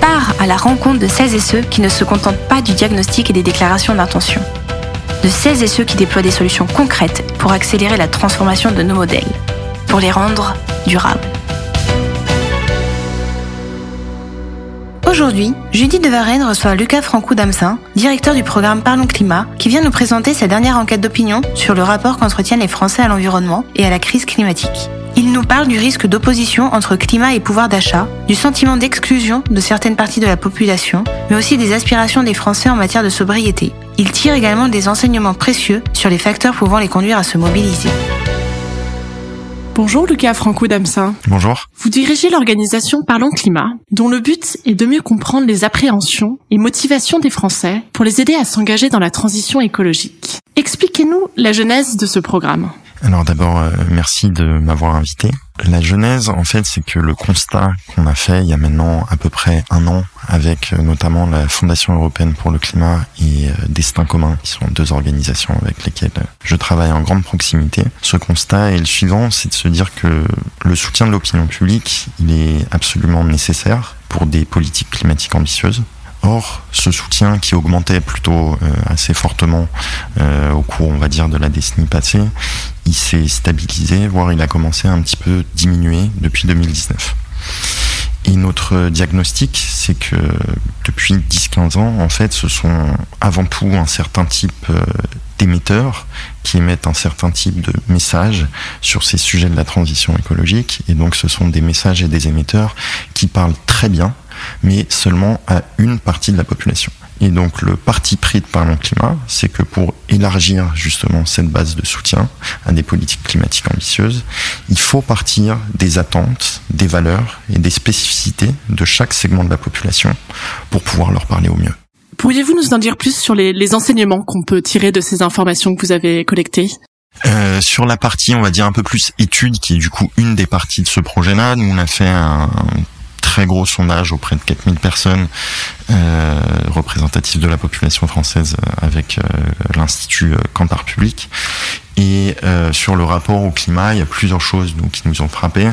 part à la rencontre de celles et ceux qui ne se contentent pas du diagnostic et des déclarations d'intention. De celles et ceux qui déploient des solutions concrètes pour accélérer la transformation de nos modèles, pour les rendre durables. Aujourd'hui, Judith de Varenne reçoit Lucas Francou-Damsin, directeur du programme Parlons Climat, qui vient nous présenter sa dernière enquête d'opinion sur le rapport qu'entretiennent les Français à l'environnement et à la crise climatique. Il nous parle du risque d'opposition entre climat et pouvoir d'achat, du sentiment d'exclusion de certaines parties de la population, mais aussi des aspirations des Français en matière de sobriété. Il tire également des enseignements précieux sur les facteurs pouvant les conduire à se mobiliser. Bonjour Lucas Franco Damsin. Bonjour. Vous dirigez l'organisation Parlons Climat, dont le but est de mieux comprendre les appréhensions et motivations des Français pour les aider à s'engager dans la transition écologique. Expliquez-nous la genèse de ce programme. Alors d'abord, euh, merci de m'avoir invité. La genèse, en fait, c'est que le constat qu'on a fait il y a maintenant à peu près un an avec euh, notamment la Fondation européenne pour le climat et euh, Destin commun, qui sont deux organisations avec lesquelles je travaille en grande proximité. Ce constat est le suivant, c'est de se dire que le soutien de l'opinion publique, il est absolument nécessaire pour des politiques climatiques ambitieuses. Or, ce soutien qui augmentait plutôt euh, assez fortement euh, au cours, on va dire, de la décennie passée, il s'est stabilisé, voire il a commencé à un petit peu diminuer depuis 2019. Et notre diagnostic, c'est que depuis 10-15 ans, en fait, ce sont avant tout un certain type euh, d'émetteurs qui émettent un certain type de messages sur ces sujets de la transition écologique. Et donc, ce sont des messages et des émetteurs qui parlent très bien mais seulement à une partie de la population. Et donc le parti pris de Parlons Climat, c'est que pour élargir justement cette base de soutien à des politiques climatiques ambitieuses, il faut partir des attentes, des valeurs et des spécificités de chaque segment de la population pour pouvoir leur parler au mieux. Pourriez-vous nous en dire plus sur les, les enseignements qu'on peut tirer de ces informations que vous avez collectées? Euh, sur la partie, on va dire un peu plus étude, qui est du coup une des parties de ce projet-là, nous on a fait un très gros sondage auprès de 4000 personnes euh, représentatives de la population française euh, avec euh, l'Institut Cantar Public. Et euh, sur le rapport au climat, il y a plusieurs choses qui nous ont frappés.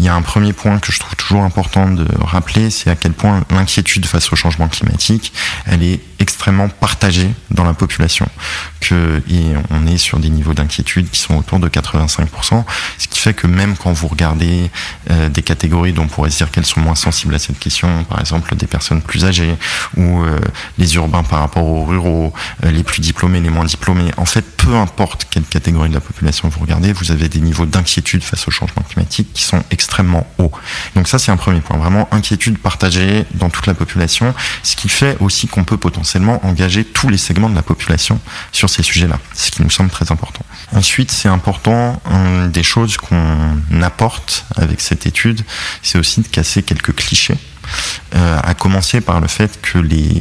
Il y a un premier point que je trouve toujours important de rappeler, c'est à quel point l'inquiétude face au changement climatique, elle est extrêmement partagée dans la population. Et on est sur des niveaux d'inquiétude qui sont autour de 85%, ce qui fait que même quand vous regardez euh, des catégories dont on pourrait se dire qu'elles sont moins sensibles à cette question, par exemple des personnes plus âgées ou euh, les urbains par rapport aux ruraux, les plus diplômés, les moins diplômés, en fait, peu importe quelle catégorie de la population vous regardez, vous avez des niveaux d'inquiétude face au changement climatique qui sont extrêmement hauts. Donc ça, c'est un premier point. Vraiment, inquiétude partagée dans toute la population, ce qui fait aussi qu'on peut potentiellement engager tous les segments de la population sur ces sujets-là, ce qui nous semble très important. Ensuite, c'est important, des choses qu'on apporte avec cette étude, c'est aussi de casser quelques clichés, euh, à commencer par le fait que les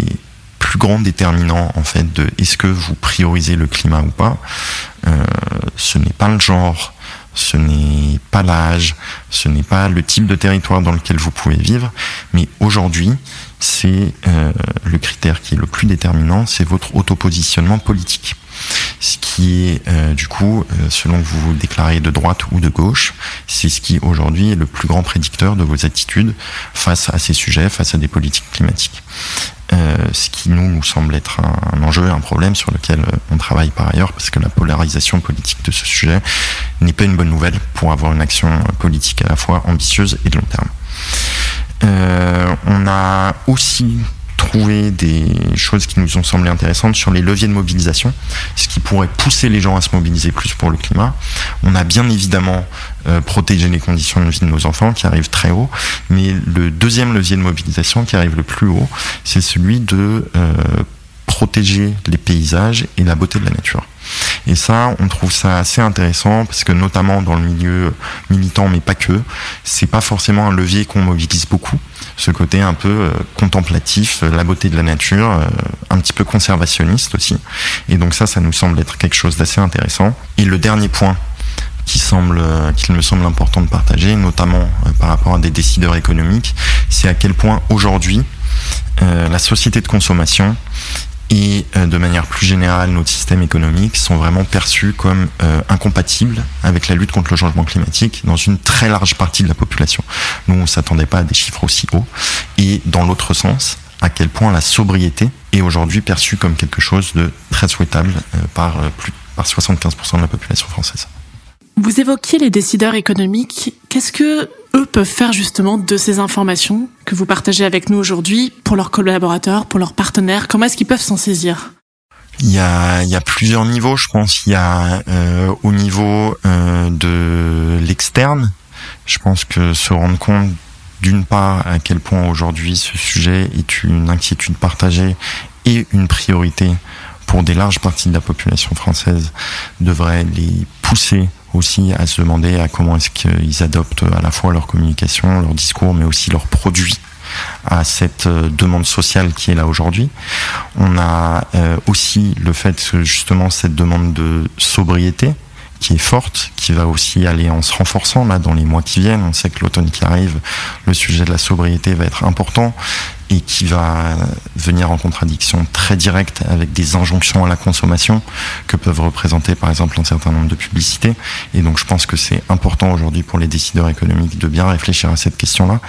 plus grand déterminant en fait de est-ce que vous priorisez le climat ou pas, euh, ce n'est pas le genre, ce n'est pas l'âge, ce n'est pas le type de territoire dans lequel vous pouvez vivre, mais aujourd'hui, c'est euh, le critère qui est le plus déterminant, c'est votre autopositionnement politique. Ce qui est, euh, du coup, euh, selon que vous vous déclarez de droite ou de gauche, c'est ce qui aujourd'hui est le plus grand prédicteur de vos attitudes face à ces sujets, face à des politiques climatiques. Euh, ce qui nous, semble être un, enjeu, un problème sur lequel euh, on travaille par ailleurs, parce que la polarisation politique de ce sujet n'est pas une bonne nouvelle pour avoir une action politique à la fois ambitieuse et de long terme. Euh, on a aussi des choses qui nous ont semblé intéressantes sur les leviers de mobilisation, ce qui pourrait pousser les gens à se mobiliser plus pour le climat. On a bien évidemment euh, protégé les conditions de vie de nos enfants qui arrivent très haut, mais le deuxième levier de mobilisation qui arrive le plus haut, c'est celui de euh, protéger les paysages et la beauté de la nature. Et ça, on trouve ça assez intéressant parce que notamment dans le milieu militant, mais pas que, c'est pas forcément un levier qu'on mobilise beaucoup. Ce côté un peu euh, contemplatif, la beauté de la nature, euh, un petit peu conservationniste aussi. Et donc ça, ça nous semble être quelque chose d'assez intéressant. Et le dernier point qui semble, euh, qu'il me semble important de partager, notamment par rapport à des décideurs économiques, c'est à quel point aujourd'hui la société de consommation et euh, de manière plus générale notre système économique sont vraiment perçus comme euh, incompatibles avec la lutte contre le changement climatique dans une très large partie de la population. Nous, on s'attendait pas à des chiffres aussi hauts. Et dans l'autre sens, à quel point la sobriété est aujourd'hui perçue comme quelque chose de très souhaitable euh, par plus par 75% de la population française. Vous évoquiez les décideurs économiques. Qu'est-ce que eux peuvent faire justement de ces informations que vous partagez avec nous aujourd'hui pour leurs collaborateurs, pour leurs partenaires? Comment est-ce qu'ils peuvent s'en saisir? Il y, a, plusieurs niveaux, je pense. Il y a euh, au niveau euh, de l'externe, je pense que se rendre compte d'une part à quel point aujourd'hui ce sujet est une inquiétude partagée et une priorité pour des larges parties de la population française devrait les pousser aussi à se demander à comment est-ce qu'ils adoptent à la fois leur communication, leur discours, mais aussi leurs produits à cette euh, demande sociale qui est là aujourd'hui. On a euh, aussi le fait que justement cette demande de sobriété qui est forte, qui va aussi aller en se renforçant là dans les mois qui viennent. On sait que l'automne qui arrive, le sujet de la sobriété va être important et qui va venir en contradiction très directe avec des injonctions à la consommation que peuvent représenter par exemple un certain nombre de publicités. Et donc je pense que c'est important aujourd'hui pour les décideurs économiques de bien réfléchir à cette question-là,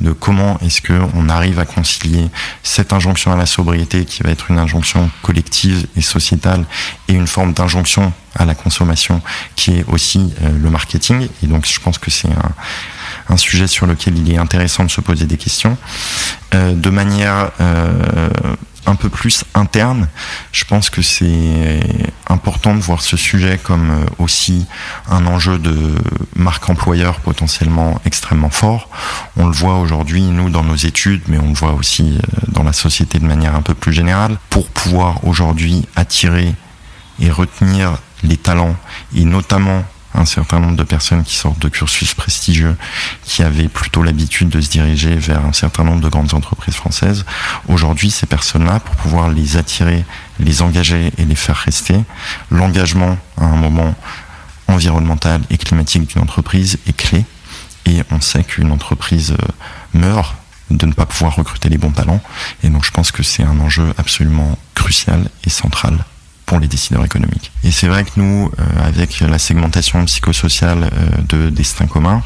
de comment est-ce qu'on arrive à concilier cette injonction à la sobriété qui va être une injonction collective et sociétale et une forme d'injonction à la consommation qui est aussi euh, le marketing. Et donc je pense que c'est un sujet sur lequel il est intéressant de se poser des questions. Euh, de manière euh, un peu plus interne, je pense que c'est important de voir ce sujet comme aussi un enjeu de marque employeur potentiellement extrêmement fort. On le voit aujourd'hui, nous, dans nos études, mais on le voit aussi dans la société de manière un peu plus générale. Pour pouvoir aujourd'hui attirer et retenir les talents, et notamment un certain nombre de personnes qui sortent de cursus prestigieux, qui avaient plutôt l'habitude de se diriger vers un certain nombre de grandes entreprises françaises. Aujourd'hui, ces personnes-là, pour pouvoir les attirer, les engager et les faire rester, l'engagement à un moment environnemental et climatique d'une entreprise est clé. Et on sait qu'une entreprise euh, meurt de ne pas pouvoir recruter les bons talents. Et donc je pense que c'est un enjeu absolument crucial et central pour les décideurs économiques. Et c'est vrai que nous, euh, avec la segmentation psychosociale euh, de Destin commun,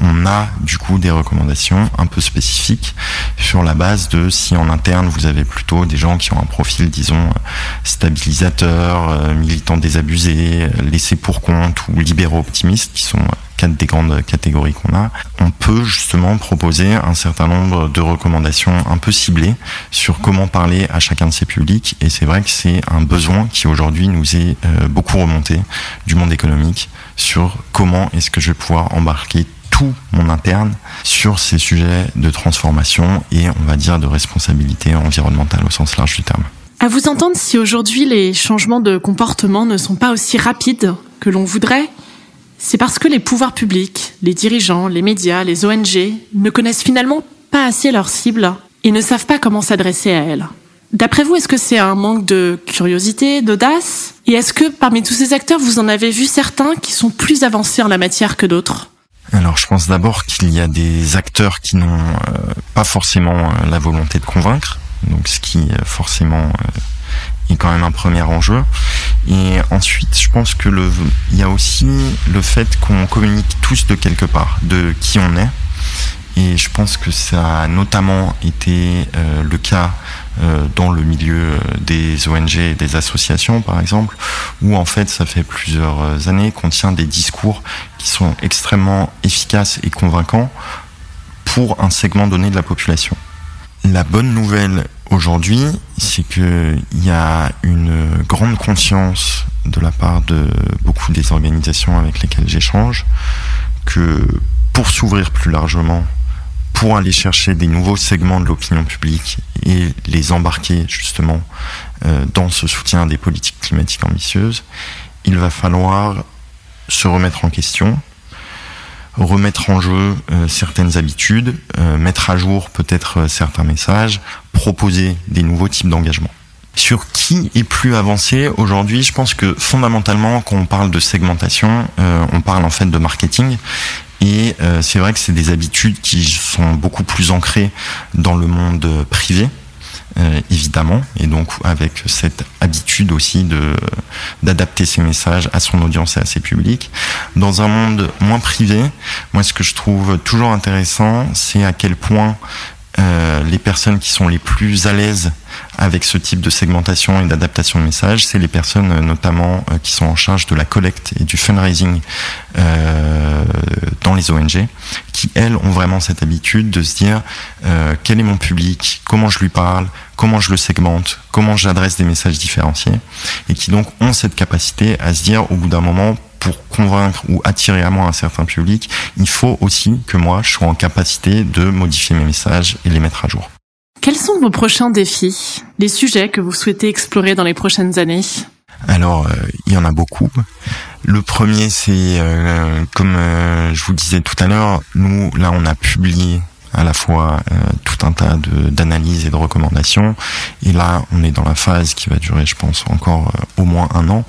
on a du coup des recommandations un peu spécifiques sur la base de si en interne vous avez plutôt des gens qui ont un profil, disons, stabilisateur, euh, militant désabusé, laissé pour compte ou libéraux optimistes, qui sont quatre des grandes catégories qu'on a, on peut justement proposer un certain nombre de recommandations un peu ciblées sur comment parler à chacun de ces publics. Et c'est vrai que c'est un besoin qui aujourd'hui nous est euh, beaucoup remonté du monde économique sur comment est-ce que je vais pouvoir embarquer tout mon interne sur ces sujets de transformation et on va dire de responsabilité environnementale au sens large du terme. À vous entendre, si aujourd'hui les changements de comportement ne sont pas aussi rapides que l'on voudrait, c'est parce que les pouvoirs publics, les dirigeants, les médias, les ONG ne connaissent finalement pas assez leur cible et ne savent pas comment s'adresser à elle. D'après vous, est-ce que c'est un manque de curiosité, d'audace? Et est-ce que parmi tous ces acteurs, vous en avez vu certains qui sont plus avancés en la matière que d'autres? Alors je pense d'abord qu'il y a des acteurs qui n'ont euh, pas forcément euh, la volonté de convaincre, donc ce qui euh, forcément est quand même un premier enjeu. Et ensuite, je pense que le, il y a aussi le fait qu'on communique tous de quelque part, de qui on est. Et je pense que ça a notamment été euh, le cas euh, dans le milieu euh, des ONG et des associations, par exemple, où en fait ça fait plusieurs années qu'on tient des discours qui sont extrêmement efficaces et convaincants pour un segment donné de la population. La bonne nouvelle aujourd'hui, c'est qu'il y a une grande conscience de la part de beaucoup des organisations avec lesquelles j'échange que pour s'ouvrir plus largement, pour aller chercher des nouveaux segments de l'opinion publique et les embarquer justement euh, dans ce soutien des politiques climatiques ambitieuses, il va falloir se remettre en question, remettre en jeu euh, certaines habitudes, euh, mettre à jour peut-être certains messages, proposer des nouveaux types d'engagement. Sur qui est plus avancé aujourd'hui, je pense que fondamentalement, quand on parle de segmentation, on parle en fait de marketing et euh, c'est vrai que c'est des habitudes qui sont beaucoup plus ancrées dans le monde privé. Euh, évidemment, et donc avec cette habitude aussi de d'adapter ses messages à son audience et à ses publics. Dans un monde moins privé, moi ce que je trouve toujours intéressant, c'est à quel point euh, les personnes qui sont les plus à l'aise avec ce type de segmentation et d'adaptation de messages, c'est les personnes euh, notamment euh, qui sont en charge de la collecte et du fundraising dans les ONG, qui elles ont vraiment cette habitude de se dire quel est mon public, comment je lui parle, comment je le segmente, comment j'adresse des messages différenciés, et qui donc ont cette capacité à se dire au bout d'un moment pour convaincre ou attirer à moi un certain public, il faut aussi que moi, je sois en capacité de modifier mes messages et les mettre à jour. Quels sont vos prochains défis, les sujets que vous souhaitez explorer dans les prochaines années? Alors, euh, il y en a beaucoup. Le premier, c'est, euh, comme euh, je vous disais tout à l'heure, nous, là, on a publié à la fois euh, tout un tas d'analyses et de recommandations. Et là, on est dans la phase qui va durer, je pense, encore euh, au moins un an,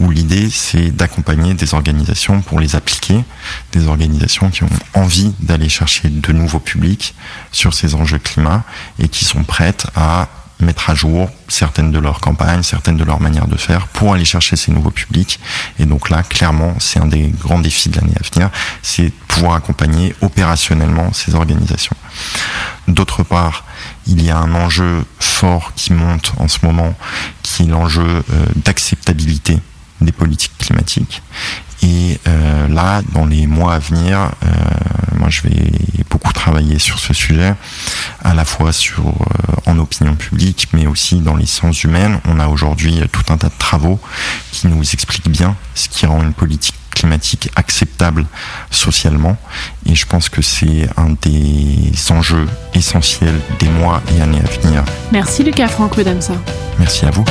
où l'idée, c'est d'accompagner des organisations pour les appliquer, des organisations qui ont envie d'aller chercher de nouveaux publics sur ces enjeux climat et qui sont prêtes à mettre à jour certaines de leurs campagnes, certaines de leurs manières de faire pour aller chercher ces nouveaux publics. Et donc là, clairement, c'est un des grands défis de l'année à venir, c'est pouvoir accompagner opérationnellement ces organisations. D'autre part, il y a un enjeu fort qui monte en ce moment, qui est l'enjeu euh, d'acceptabilité des politiques climatiques. Et euh, là, dans les mois à venir, euh, moi je vais beaucoup travailler sur ce sujet, à la fois sur euh, en opinion publique, mais aussi dans les sciences humaines. On a aujourd'hui tout un tas de travaux qui nous expliquent bien ce qui rend une politique climatique acceptable socialement. Et je pense que c'est un des enjeux essentiels des mois et années à venir. Merci Lucas Franco Damsa. Merci à vous.